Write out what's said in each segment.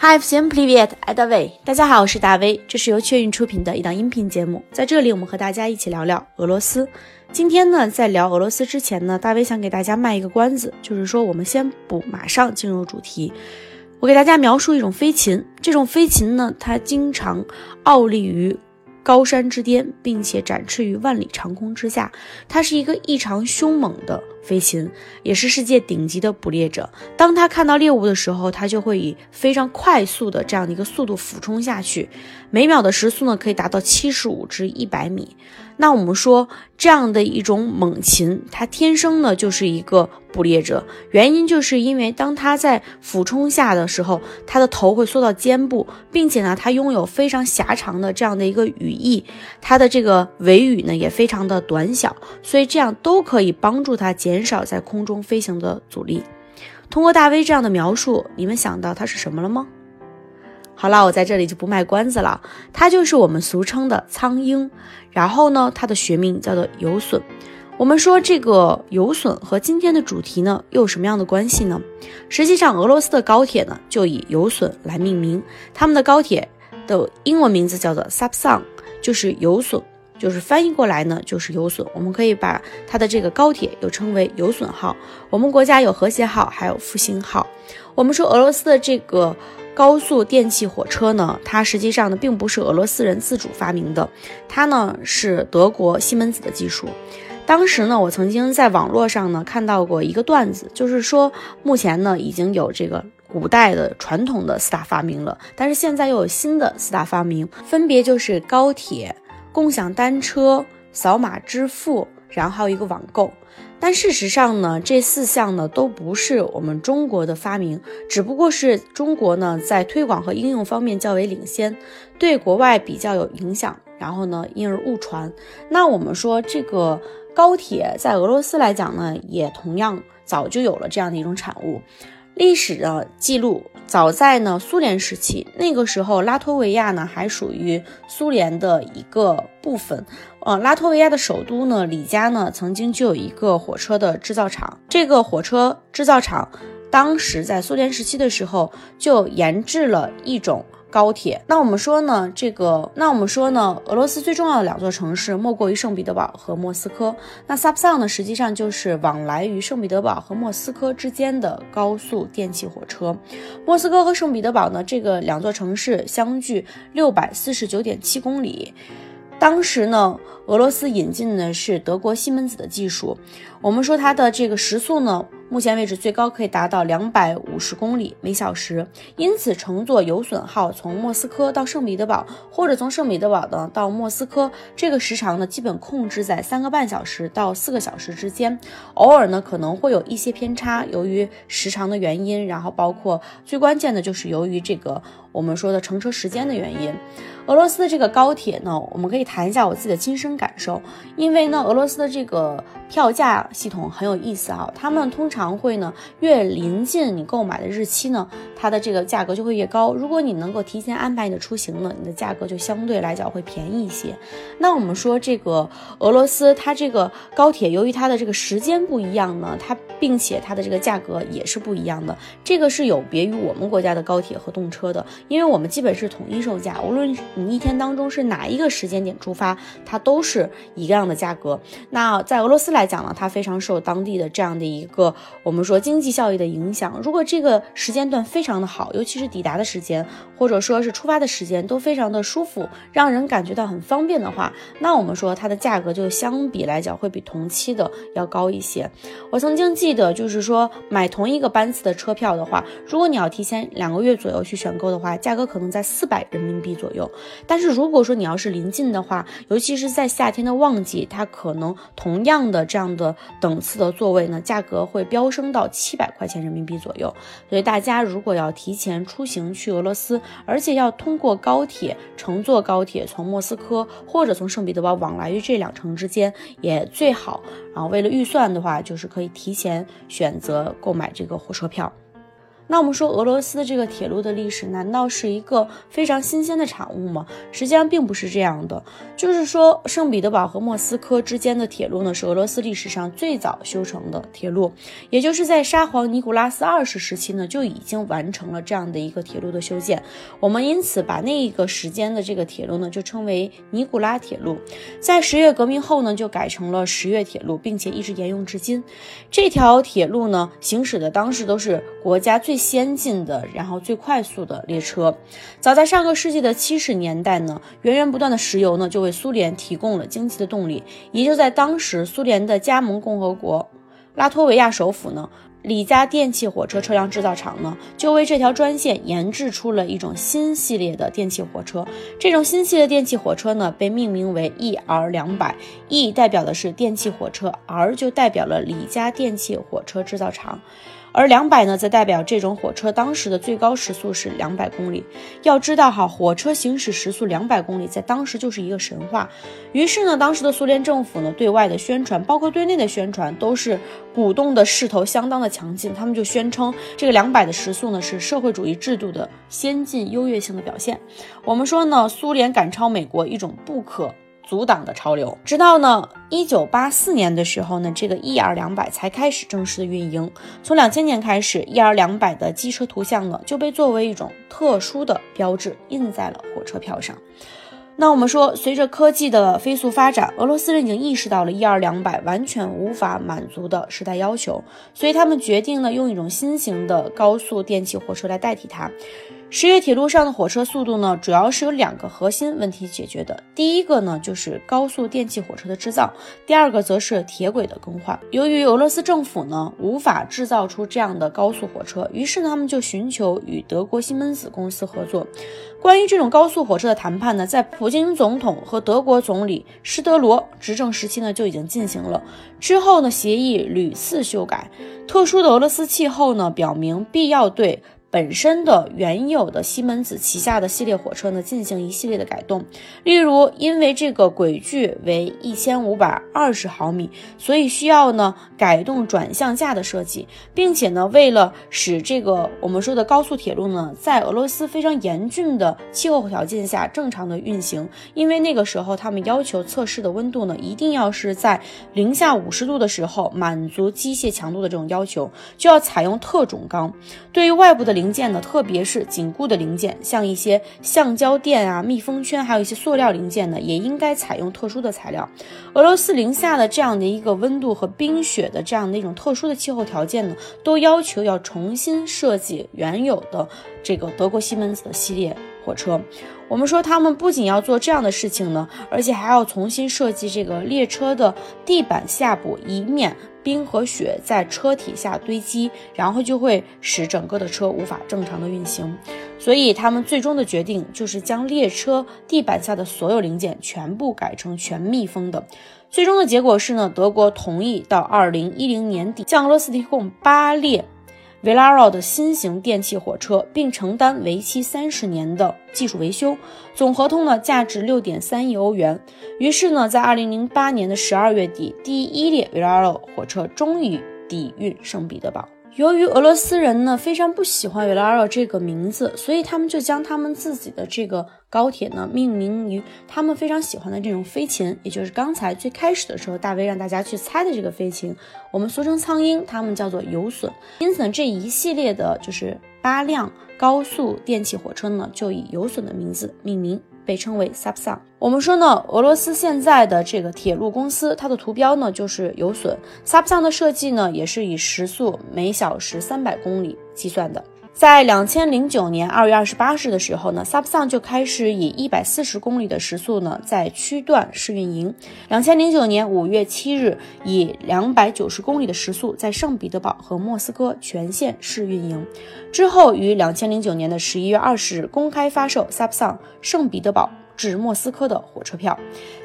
Hi, всем привет, это Вэй。大家好，我是大威，这是由雀运出品的一档音频节目。在这里，我们和大家一起聊聊俄罗斯。今天呢，在聊俄罗斯之前呢，大威想给大家卖一个关子，就是说我们先不马上进入主题。我给大家描述一种飞禽，这种飞禽呢，它经常傲立于高山之巅，并且展翅于万里长空之下。它是一个异常凶猛的。 飞禽也是世界顶级的捕猎者。当他看到猎物的时候，他就会以非常快速的这样的一个速度俯冲下去，每秒的时速呢可以达到七十五至一百米。那我们说这样的一种猛禽，它天生呢就是一个捕猎者，原因就是因为当它在俯冲下的时候，它的头会缩到肩部，并且呢它拥有非常狭长的这样的一个羽翼，它的这个尾羽呢也非常的短小，所以这样都可以帮助它减。减少在空中飞行的阻力。通过大 V 这样的描述，你们想到它是什么了吗？好了，我在这里就不卖关子了，它就是我们俗称的苍鹰。然后呢，它的学名叫做游隼。我们说这个游隼和今天的主题呢又有什么样的关系呢？实际上，俄罗斯的高铁呢就以游隼来命名，他们的高铁的英文名字叫做 Sapsan，就是游隼。就是翻译过来呢，就是有损。我们可以把它的这个高铁又称为有损号。我们国家有和谐号，还有复兴号。我们说俄罗斯的这个高速电气火车呢，它实际上呢并不是俄罗斯人自主发明的，它呢是德国西门子的技术。当时呢，我曾经在网络上呢看到过一个段子，就是说目前呢已经有这个古代的传统的四大发明了，但是现在又有新的四大发明，分别就是高铁。共享单车、扫码支付，然后还有一个网购。但事实上呢，这四项呢都不是我们中国的发明，只不过是中国呢在推广和应用方面较为领先，对国外比较有影响，然后呢因而误传。那我们说这个高铁在俄罗斯来讲呢，也同样早就有了这样的一种产物。历史的记录，早在呢苏联时期，那个时候拉脱维亚呢还属于苏联的一个部分。呃，拉脱维亚的首都呢里加呢曾经就有一个火车的制造厂，这个火车制造厂当时在苏联时期的时候就研制了一种。高铁，那我们说呢，这个，那我们说呢，俄罗斯最重要的两座城市莫过于圣彼得堡和莫斯科。那 Sapsan 呢，实际上就是往来于圣彼得堡和莫斯科之间的高速电气火车。莫斯科和圣彼得堡呢，这个两座城市相距六百四十九点七公里。当时呢，俄罗斯引进的是德国西门子的技术。我们说它的这个时速呢。目前为止，最高可以达到两百五十公里每小时。因此，乘坐游隼号从莫斯科到圣彼得堡，或者从圣彼得堡呢到莫斯科，这个时长呢基本控制在三个半小时到四个小时之间。偶尔呢可能会有一些偏差，由于时长的原因，然后包括最关键的就是由于这个我们说的乘车时间的原因。俄罗斯的这个高铁呢，我们可以谈一下我自己的亲身感受，因为呢，俄罗斯的这个票价系统很有意思啊，他们通常会呢越临近你购买的日期呢，它的这个价格就会越高。如果你能够提前安排你的出行呢，你的价格就相对来讲会便宜一些。那我们说这个俄罗斯它这个高铁，由于它的这个时间不一样呢，它并且它的这个价格也是不一样的，这个是有别于我们国家的高铁和动车的，因为我们基本是统一售价，无论。你一天当中是哪一个时间点出发，它都是一样的价格。那在俄罗斯来来讲呢，它非常受当地的这样的一个我们说经济效益的影响。如果这个时间段非常的好，尤其是抵达的时间或者说是出发的时间都非常的舒服，让人感觉到很方便的话，那我们说它的价格就相比来讲会比同期的要高一些。我曾经记得就是说买同一个班次的车票的话，如果你要提前两个月左右去选购的话，价格可能在四百人民币左右。但是如果说你要是临近的话，尤其是在夏天的旺季，它可能同样的这样的等次的座位呢，价格会飙升到七百块钱人民币左右。所以大家如果要提前出行去俄罗斯，而且要通过高铁乘坐高铁从莫斯科或者从圣彼得堡往来于这两城之间，也最好。然后为了预算的话，就是可以提前选择购买这个火车票。那我们说俄罗斯的这个铁路的历史，难道是一个非常新鲜的产物吗？实际上并不是这样的。就是说，圣彼得堡和莫斯科之间的铁路呢，是俄罗斯历史上最早修成的铁路，也就是在沙皇尼古拉斯二世时期呢，就已经完成了这样的一个铁路的修建。我们因此把那一个时间的这个铁路呢，就称为尼古拉铁路。在十月革命后呢，就改成了十月铁路，并且一直沿用至今。这条铁路呢，行驶的当时都是国家最先进的，然后最快速的列车。早在上个世纪的七十年代呢，源源不断的石油呢，就为苏联提供了经济的动力。也就在当时，苏联的加盟共和国拉脱维亚首府呢，里加电气火车车辆制造厂呢，就为这条专线研制出了一种新系列的电气火车。这种新系列电气火车呢，被命名为 ER 两百，E 代表的是电气火车，R 就代表了里加电气火车制造厂。而两百呢，则代表这种火车当时的最高时速是两百公里。要知道哈，火车行驶时速两百公里，在当时就是一个神话。于是呢，当时的苏联政府呢，对外的宣传，包括对内的宣传，都是鼓动的势头相当的强劲。他们就宣称，这个两百的时速呢，是社会主义制度的先进优越性的表现。我们说呢，苏联赶超美国，一种不可。阻挡的潮流，直到呢一九八四年的时候呢，这个 ER 两百才开始正式的运营。从两千年开始，ER 两百的机车图像呢就被作为一种特殊的标志印在了火车票上。那我们说，随着科技的飞速发展，俄罗斯人已经意识到了 ER 两百完全无法满足的时代要求，所以他们决定呢用一种新型的高速电气火车来代替它。十月铁路上的火车速度呢，主要是有两个核心问题解决的。第一个呢，就是高速电气火车的制造；第二个则是铁轨的更换。由于俄罗斯政府呢无法制造出这样的高速火车，于是呢他们就寻求与德国西门子公司合作。关于这种高速火车的谈判呢，在普京总统和德国总理施德罗执政时期呢就已经进行了。之后呢，协议屡次修改。特殊的俄罗斯气候呢，表明必要对。本身的原有的西门子旗下的系列火车呢，进行一系列的改动。例如，因为这个轨距为一千五百二十毫米，所以需要呢改动转向架的设计，并且呢，为了使这个我们说的高速铁路呢，在俄罗斯非常严峻的气候条件下正常的运行，因为那个时候他们要求测试的温度呢，一定要是在零下五十度的时候满足机械强度的这种要求，就要采用特种钢。对于外部的零零件呢，特别是紧固的零件，像一些橡胶垫啊、密封圈，还有一些塑料零件呢，也应该采用特殊的材料。俄罗斯零下的这样的一个温度和冰雪的这样的一种特殊的气候条件呢，都要求要重新设计原有的这个德国西门子的系列火车。我们说他们不仅要做这样的事情呢，而且还要重新设计这个列车的地板下部，以免。冰和雪在车体下堆积，然后就会使整个的车无法正常的运行。所以他们最终的决定就是将列车地板下的所有零件全部改成全密封的。最终的结果是呢，德国同意到二零一零年底向俄罗斯提供八列。V e l a r o 的新型电气火车，并承担为期三十年的技术维修，总合同呢价值六点三亿欧元。于是呢，在二零零八年的十二月底，第一列 v e l a r o 火车终于抵运圣彼得堡。由于俄罗斯人呢非常不喜欢 v e l a r o 这个名字，所以他们就将他们自己的这个高铁呢命名于他们非常喜欢的这种飞禽，也就是刚才最开始的时候大威让大家去猜的这个飞禽，我们俗称苍鹰，他们叫做游隼。因此呢，这一系列的就是八辆高速电气火车呢，就以游隼的名字命名。被称为 Subsan。我们说呢，俄罗斯现在的这个铁路公司，它的图标呢就是有损。Subsan 的设计呢，也是以时速每小时三百公里计算的。在两千零九年二月二十八日的时候呢，SAPSON 就开始以一百四十公里的时速呢，在区段试运营。两千零九年五月七日，以两百九十公里的时速在圣彼得堡和莫斯科全线试运营。之后于两千零九年的十一月二十日公开发售 SAPSON 圣彼得堡。至莫斯科的火车票，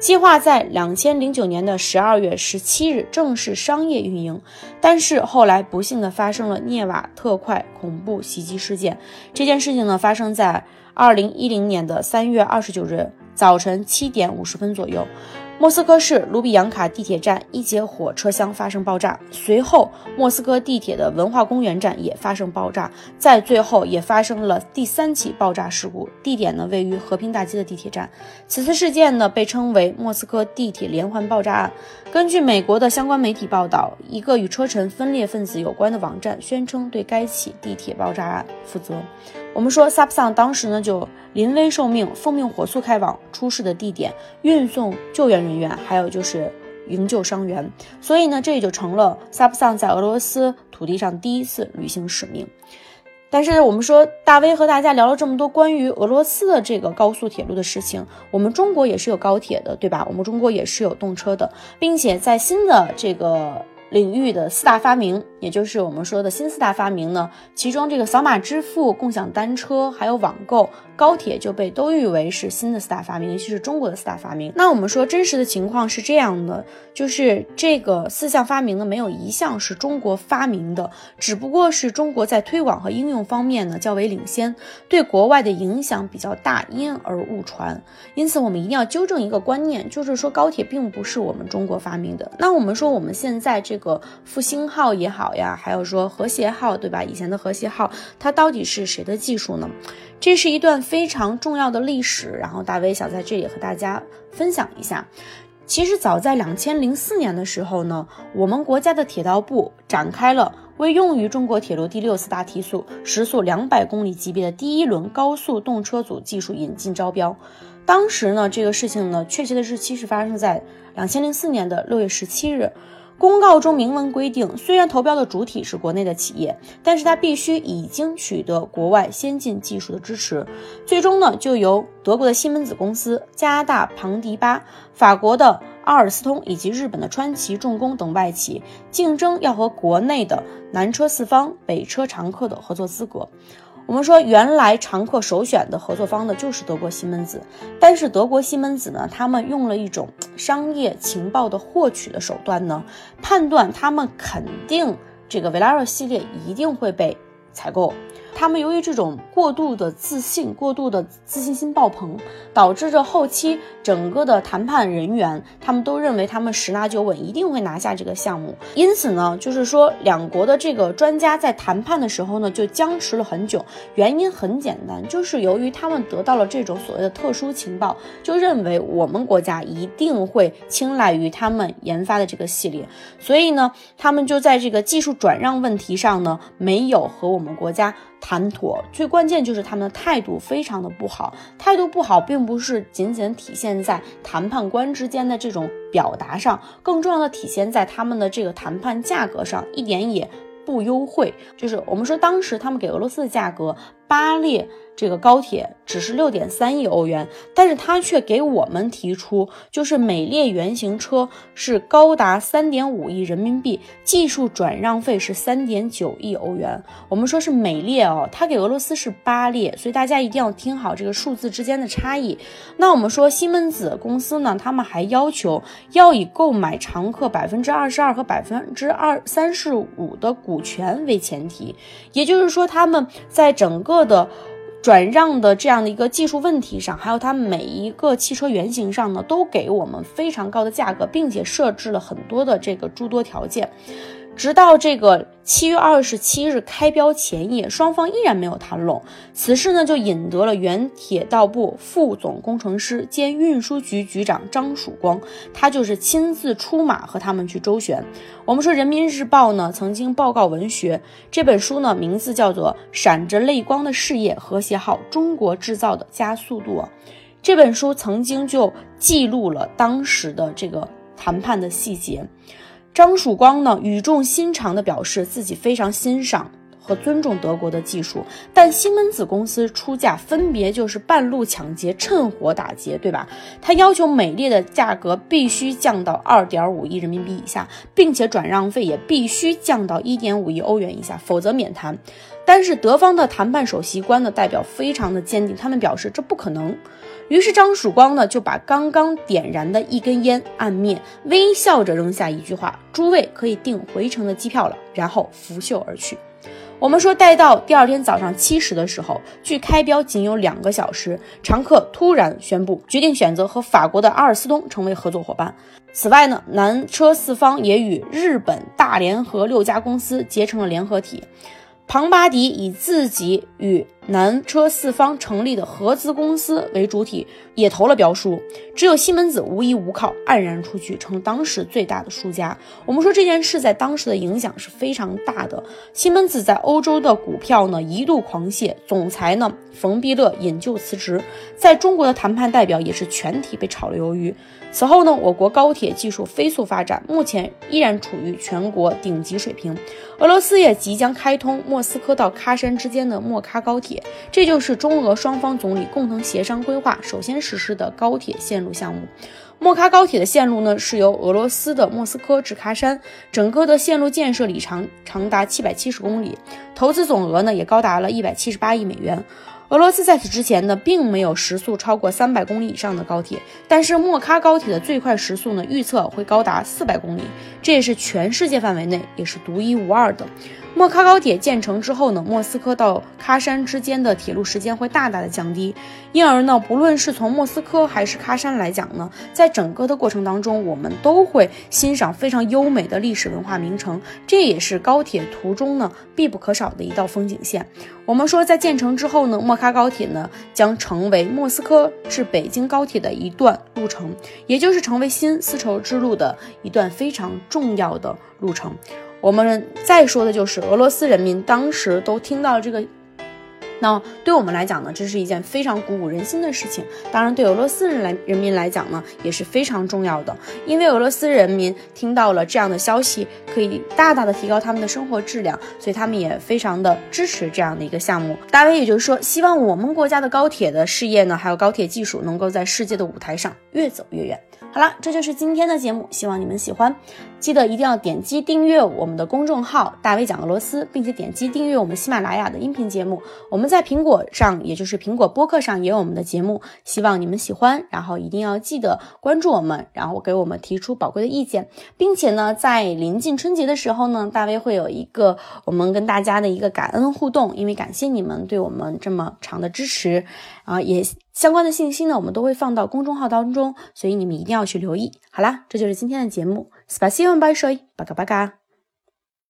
计划在两千零九年的十二月十七日正式商业运营，但是后来不幸的发生了涅瓦特快恐怖袭击事件。这件事情呢，发生在二零一零年的三月二十九日早晨七点五十分左右。莫斯科市卢比扬卡地铁站一节火车厢发生爆炸，随后莫斯科地铁的文化公园站也发生爆炸，在最后也发生了第三起爆炸事故，地点呢位于和平大街的地铁站。此次事件呢被称为莫斯科地铁连环爆炸案。根据美国的相关媒体报道，一个与车臣分裂分子有关的网站宣称对该起地铁爆炸案负责。我们说，萨普桑当时呢就临危受命，奉命火速开往出事的地点，运送救援人员，还有就是营救伤员。所以呢，这也就成了萨普桑在俄罗斯土地上第一次履行使命。但是我们说，大威和大家聊了这么多关于俄罗斯的这个高速铁路的事情，我们中国也是有高铁的，对吧？我们中国也是有动车的，并且在新的这个。领域的四大发明，也就是我们说的新四大发明呢，其中这个扫码支付、共享单车还有网购。高铁就被都誉为是新的四大发明，尤其是中国的四大发明。那我们说真实的情况是这样的，就是这个四项发明呢，没有一项是中国发明的，只不过是中国在推广和应用方面呢较为领先，对国外的影响比较大，因而误传。因此，我们一定要纠正一个观念，就是说高铁并不是我们中国发明的。那我们说我们现在这个复兴号也好呀，还有说和谐号，对吧？以前的和谐号，它到底是谁的技术呢？这是一段非常重要的历史，然后大威想在这里和大家分享一下。其实早在两千零四年的时候呢，我们国家的铁道部展开了为用于中国铁路第六次大提速、时速两百公里级别的第一轮高速动车组技术引进招标。当时呢，这个事情呢，确切的日期是发生在两千零四年的六月十七日。公告中明文规定，虽然投标的主体是国内的企业，但是它必须已经取得国外先进技术的支持。最终呢，就由德国的西门子公司、加拿大庞迪巴、法国的阿尔斯通以及日本的川崎重工等外企竞争，要和国内的南车四方、北车长客的合作资格。我们说，原来常客首选的合作方呢，就是德国西门子。但是德国西门子呢，他们用了一种商业情报的获取的手段呢，判断他们肯定这个 Velaro 系列一定会被采购。他们由于这种过度的自信、过度的自信心爆棚，导致着后期整个的谈判人员，他们都认为他们十拿九稳，一定会拿下这个项目。因此呢，就是说两国的这个专家在谈判的时候呢，就僵持了很久。原因很简单，就是由于他们得到了这种所谓的特殊情报，就认为我们国家一定会青睐于他们研发的这个系列，所以呢，他们就在这个技术转让问题上呢，没有和我们国家。谈妥，最关键就是他们的态度非常的不好。态度不好，并不是仅仅体现在谈判官之间的这种表达上，更重要的体现在他们的这个谈判价格上，一点也不优惠。就是我们说，当时他们给俄罗斯的价格，八列。这个高铁只是六点三亿欧元，但是他却给我们提出，就是每列原型车是高达三点五亿人民币，技术转让费是三点九亿欧元。我们说是每列哦，他给俄罗斯是八列，所以大家一定要听好这个数字之间的差异。那我们说西门子公司呢，他们还要求要以购买常客百分之二十二和百分之二三十五的股权为前提，也就是说他们在整个的。转让的这样的一个技术问题上，还有它每一个汽车原型上呢，都给我们非常高的价格，并且设置了很多的这个诸多条件。直到这个七月二十七日开标前夜，双方依然没有谈拢。此事呢，就引得了原铁道部副总工程师兼运输局局长张曙光，他就是亲自出马和他们去周旋。我们说，《人民日报》呢曾经报告文学这本书呢，名字叫做《闪着泪光的事业：和谐号中国制造的加速度》。这本书曾经就记录了当时的这个谈判的细节。张曙光呢，语重心长地表示自己非常欣赏和尊重德国的技术，但西门子公司出价分别就是半路抢劫、趁火打劫，对吧？他要求每列的价格必须降到二点五亿人民币以下，并且转让费也必须降到一点五亿欧元以下，否则免谈。但是德方的谈判首席官的代表非常的坚定，他们表示这不可能。于是张曙光呢就把刚刚点燃的一根烟按灭，微笑着扔下一句话：“诸位可以订回程的机票了。”然后拂袖而去。我们说，待到第二天早上七时的时候，距开标仅有两个小时，常客突然宣布决定选择和法国的阿尔斯通成为合作伙伴。此外呢，南车四方也与日本大联合六家公司结成了联合体。庞巴迪以自己与南车四方成立的合资公司为主体，也投了标书。只有西门子无依无靠，黯然出局，成当时最大的输家。我们说这件事在当时的影响是非常大的。西门子在欧洲的股票呢一度狂泻，总裁呢冯必乐引咎辞职，在中国的谈判代表也是全体被炒了鱿鱼。此后呢，我国高铁技术飞速发展，目前依然处于全国顶级水平。俄罗斯也即将开通莫斯科到喀山之间的莫喀高铁，这就是中俄双方总理共同协商规划首先实施的高铁线路项目。莫喀高铁的线路呢，是由俄罗斯的莫斯科至喀山，整个的线路建设里程长达七百七十公里，投资总额呢也高达了一百七十八亿美元。俄罗斯在此之前呢，并没有时速超过三百公里以上的高铁，但是莫喀高铁的最快时速呢，预测会高达四百公里，这也是全世界范围内也是独一无二的。莫喀高铁建成之后呢，莫斯科到喀山之间的铁路时间会大大的降低，因而呢，不论是从莫斯科还是喀山来讲呢，在整个的过程当中，我们都会欣赏非常优美的历史文化名城，这也是高铁途中呢必不可少的一道风景线。我们说，在建成之后呢，莫卡高铁呢将成为莫斯科至北京高铁的一段路程，也就是成为新丝绸之路的一段非常重要的路程。我们再说的就是俄罗斯人民当时都听到这个，那对我们来讲呢，这是一件非常鼓舞人心的事情。当然，对俄罗斯人来人民来讲呢，也是非常重要的，因为俄罗斯人民听到了这样的消息，可以大大的提高他们的生活质量，所以他们也非常的支持这样的一个项目。大卫也就是说，希望我们国家的高铁的事业呢，还有高铁技术，能够在世界的舞台上越走越远。好了，这就是今天的节目，希望你们喜欢。记得一定要点击订阅我们的公众号“大 V 讲俄罗斯”，并且点击订阅我们喜马拉雅的音频节目。我们在苹果上，也就是苹果播客上也有我们的节目，希望你们喜欢。然后一定要记得关注我们，然后给我们提出宝贵的意见，并且呢，在临近春节的时候呢，大 V 会有一个我们跟大家的一个感恩互动，因为感谢你们对我们这么长的支持啊，也。相关的信息呢，我们都会放到公众号当中，所以你们一定要去留意。好啦，这就是今天的节目，Spasiban b y s h o y 巴嘎巴嘎。